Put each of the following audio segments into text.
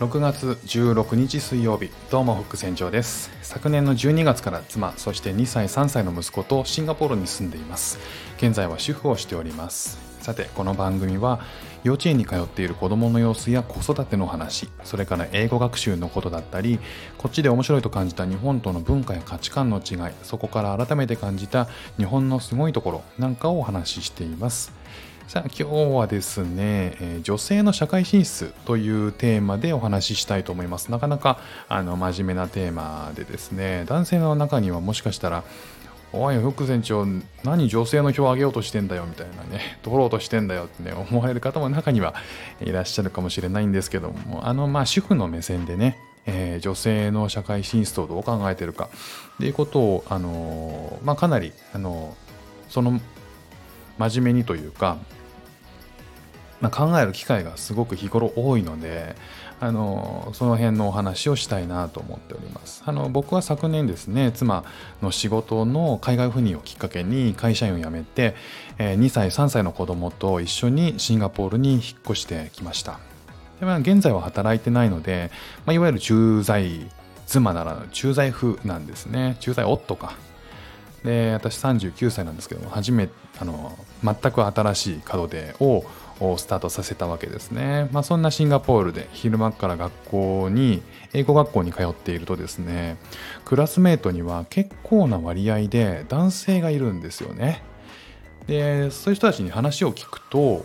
6月16日水曜日どうもフック船長です。昨年の12月から妻そして2歳3歳の息子とシンガポールに住んでいます。現在は主婦をしております。さてこの番組は幼稚園に通っている子供の様子や子育ての話それから英語学習のことだったりこっちで面白いと感じた日本との文化や価値観の違いそこから改めて感じた日本のすごいところなんかをお話ししています。さあ今日はですね、えー、女性の社会進出というテーマでお話ししたいと思います。なかなかあの真面目なテーマでですね、男性の中にはもしかしたら、おい、フック船長、何女性の票を上げようとしてんだよみたいなね、取ろうとしてんだよってね、思われる方も中にはいらっしゃるかもしれないんですけども、あの、まあ、主婦の目線でね、えー、女性の社会進出をどう考えてるかっていうことを、あのまあ、かなり、あのその真面目にというか、まあ、考える機会がすごく日頃多いのであのその辺のお話をしたいなと思っております。あの僕は昨年ですね妻の仕事の海外赴任をきっかけに会社員を辞めて、え2歳3歳の子供と一緒にシンガポールに引っ越してきました。で、まあ、現在は働いてないので、まあ、いわゆる駐在妻なら駐在夫なんですね。駐在夫か。で私39歳なんですけども初めあの全く新しい門出をスタートさせたわけですね、まあ、そんなシンガポールで昼間から学校に英語学校に通っているとですねクラスメートには結構な割合で男性がいるんですよね。でそういう人たちに話を聞くと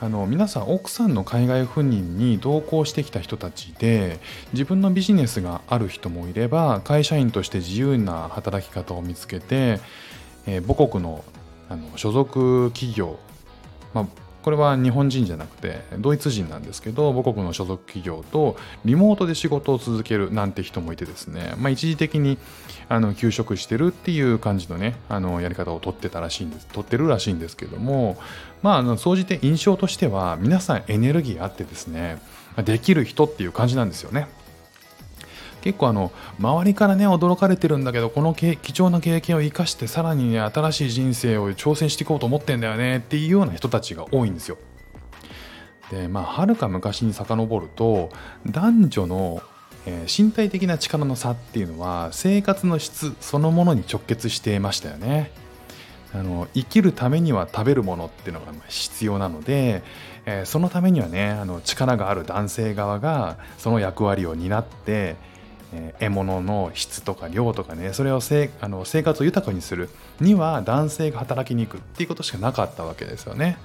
あの皆さん奥さんの海外赴任に同行してきた人たちで自分のビジネスがある人もいれば会社員として自由な働き方を見つけて、えー、母国のあの所属企業、まあ、これは日本人じゃなくてドイツ人なんですけど母国の所属企業とリモートで仕事を続けるなんて人もいてですね、まあ、一時的にあの休職してるっていう感じのねあのやり方を取ってたらしいんです取ってるらしいんですけどもまあ総じて印象としては皆さんエネルギーあってですねできる人っていう感じなんですよね。結構あの周りからね驚かれてるんだけどこの貴重な経験を生かしてさらにね新しい人生を挑戦していこうと思ってんだよねっていうような人たちが多いんですよ。でまあはるか昔に遡ると男女のえー、身体的な力の差っていうのは生活の質そのものに直結していましたよね。あの生きるためには食べるものっていうのが必要なので、えー、そのためにはねあの力がある男性側がその役割を担ってえ獲物の質とか量とかねそれをせあの生活を豊かにするには男性が働きに行くっていうことしかなかったわけですよね。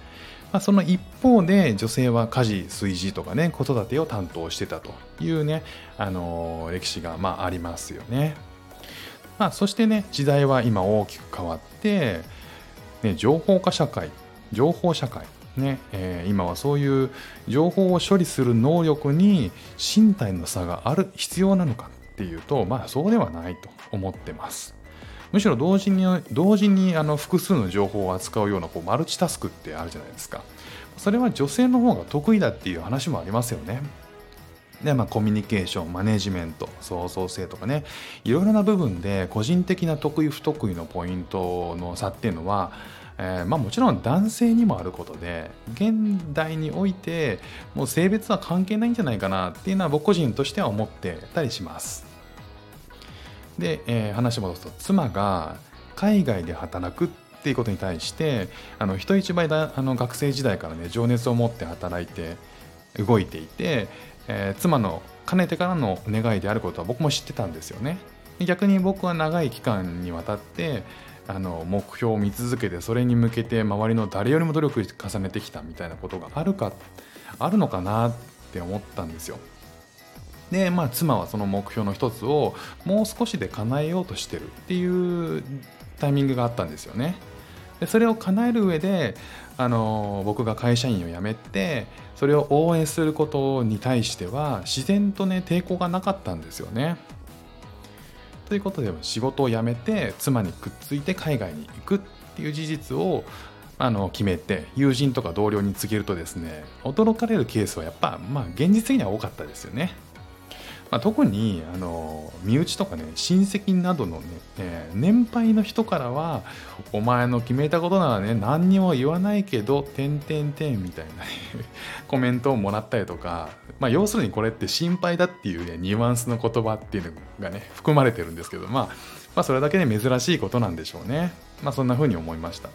まあ、その一方で女性は家事炊事とかね子育てを担当してたというね、あの歴史がまあありますよね。まあ、そしてね時代は今大きく変わって、ね、情報化社会情報社会ねえー、今はそういう情報を処理する能力に身体の差がある必要なのかっていうとまあそうではないと思ってます。むしろ同時に同時にあの複数の情報を扱うようなこうマルチタスクってあるじゃないですか。それは女性の方が得意だっていう話もありますよね。でまあ、コミュニケーションマネジメント創造性とかねいろいろな部分で個人的な得意不得意のポイントの差っていうのはえー、まあ、もちろん男性にもあることで現代においてもう性別は関係ないんじゃないかなっていうのは僕個人としては思ってたりします。で、えー、話戻すと妻が海外で働くっていうことに対してあの人一倍だあの学生時代からね情熱を持って働いて動いていて、えー、妻のかねてからの願いであることは僕も知ってたんですよね逆に僕は長い期間にわたってあの目標を見続けてそれに向けて周りの誰よりも努力重ねてきたみたいなことがあるかあるのかなって思ったんですよ。でまあ妻はその目標の一つをもう少しで叶えようとしてるっていうタイミングがあったんですよね。でそれを叶える上であの僕が会社員を辞めてそれを応援することに対しては自然とね抵抗がなかったんですよね。ということで仕事を辞めて妻にくっついて海外に行くっていう事実をあの決めて友人とか同僚に告げるとですね驚かれるケースはやっぱまあ現実的には多かったですよね。まあ、特にあの身内とかね親戚などのね、えー、年配の人からは「お前の決めたことならね何にも言わないけどてんてんてん」みたいな、ね、コメントをもらったりとか、まあ、要するにこれって心配だっていうねニュアンスの言葉っていうのがね含まれてるんですけど、まあ、まあそれだけで珍しいことなんでしょうねまあそんな風に思いました。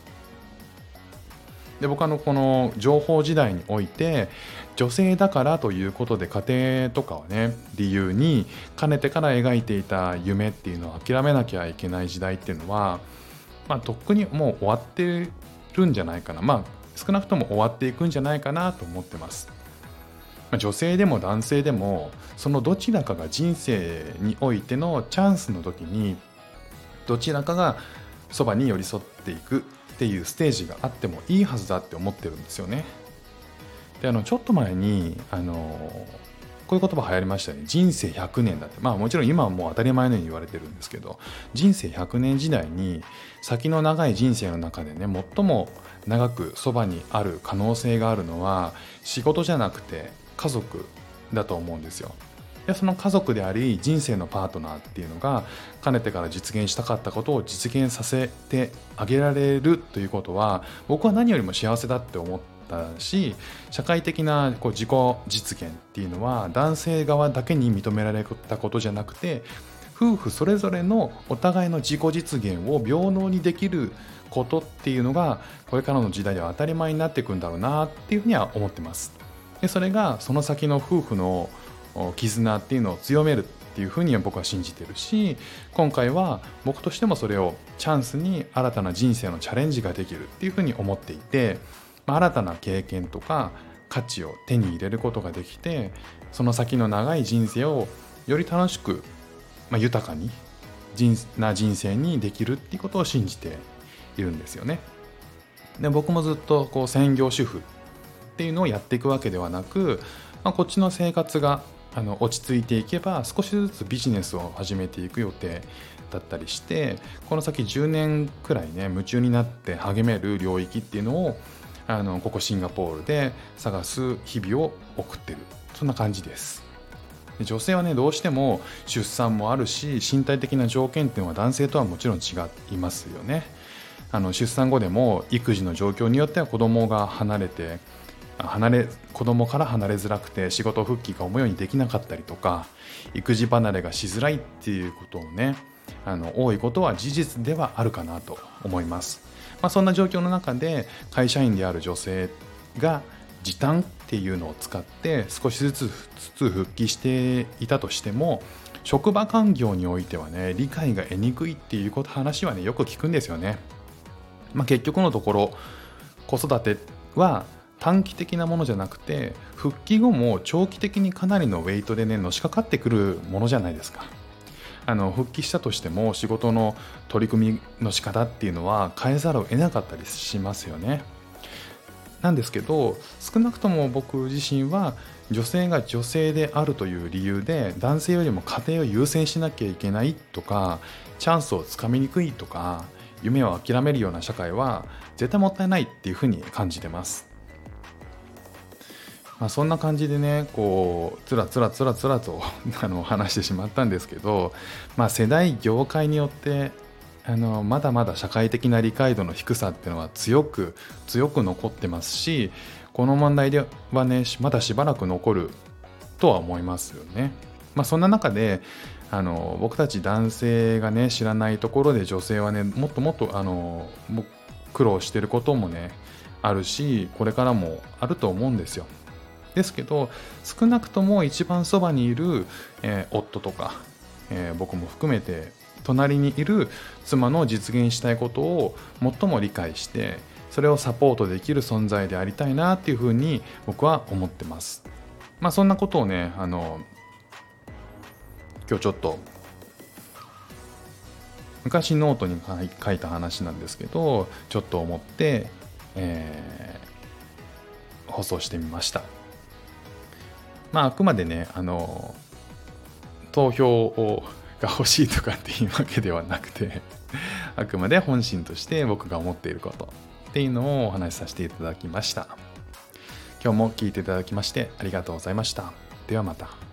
で僕あのこの情報時代において女性だからということで家庭とかをね理由にかねてから描いていた夢っていうのを諦めなきゃいけない時代っていうのはまあとっくにもう終わってるんじゃないかなまあ少なくとも終わっていくんじゃないかなと思ってます。女性でも男性でもそのどちらかが人生においてのチャンスの時にどちらかがそばに寄り添っていくっていうステージがあってもいいはずだって思ってるんですよね。であのちょっと前にあのこういう言葉流行りましたね人生100年だってまあもちろん今はもう当たり前のように言われてるんですけど人生100年時代に先の長い人生の中でね最も長くそばにある可能性があるのは仕事じゃなくて家族だと思うんですよ。でその家族であり人生のパートナーっていうのがかねてから実現したかったことを実現させてあげられるということは僕は何よりも幸せだって思ったし社会的なこう自己実現っていうのは男性側だけに認められたことじゃなくて夫婦それぞれのお互いの自己実現を平等にできることっていうのがこれからの時代では当たり前になっていくんだろうなっていうふうには思ってます。でそれがその先の夫婦の絆っていうのを強めるっていうふうに僕は信じてるし今回は僕としてもそれをチャンスに新たな人生のチャレンジができるっていうふうに思っていて、まあ、新たな経験とか価値を手に入れることができてその先の長い人生をより楽しく、まあ、豊かに人な人生にできるっていうことを信じているんですよね。で僕もずっとこう専業主婦っていうのをやっていくわけではなく、まあ、こっちの生活があの落ち着いていけば少しずつビジネスを始めていく予定だったりしてこの先10年くらいね夢中になって励める領域っていうのをあのここシンガポールで探す日々を送ってる。そんな感じです。女性はねどうしても出産もあるし身体的な条件っていうのは男性とはもちろん違いますよね。あの出産後でも育児の状況によっては子供が離れて離れ子供から離れづらくて仕事復帰が思うようにできなかったりとか育児離れがしづらいっていうことをねあの多いことは事実ではあるかなと思います、まあ、そんな状況の中で会社員である女性が時短っていうのを使って少しずつ復帰していたとしても職場環境においてはね理解が得にくいっていうこと話はねよく聞くんですよね、まあ、結局のところ子育ては短期的なものじゃなくて復帰後も長期的にかなりのウェイトでねのしかかってくるものじゃないですか。あの復帰したとしても仕事の取り組みの仕方っていうのは変えざるを得なかったりしますよね。なんですけど少なくとも僕自身は女性が女性であるという理由で男性よりも家庭を優先しなきゃいけないとかチャンスをつかみにくいとか夢を諦めるような社会は絶対もったいないっていうふうに感じてます。まあ、そんな感じでねこうつらつらつらつらと あの話してしまったんですけど、まあ、世代業界によってあのまだまだ社会的な理解度の低さっていうのは強く強く残ってますしこの問題ではねまだしばらく残るとは思いますよね。まあ、そんな中であの僕たち男性がね知らないところで女性はねもっともっとあの苦労してることもねあるしこれからもあると思うんですよ。ですけど少なくとも一番そばにいる、えー、夫とか、えー、僕も含めて隣にいる妻の実現したいことを最も理解してそれをサポートできる存在でありたいなっていうふうに僕は思ってます。まあそんなことをねあの今日ちょっと昔ノートに書いた話なんですけどちょっと思って、えー、放送してみました。まあ、あくまでね、あの、投票をが欲しいとかっていうわけではなくてあくまで本心として僕が思っていることっていうのをお話しさせていただきました。今日も聞いていただきましてありがとうございました。ではまた。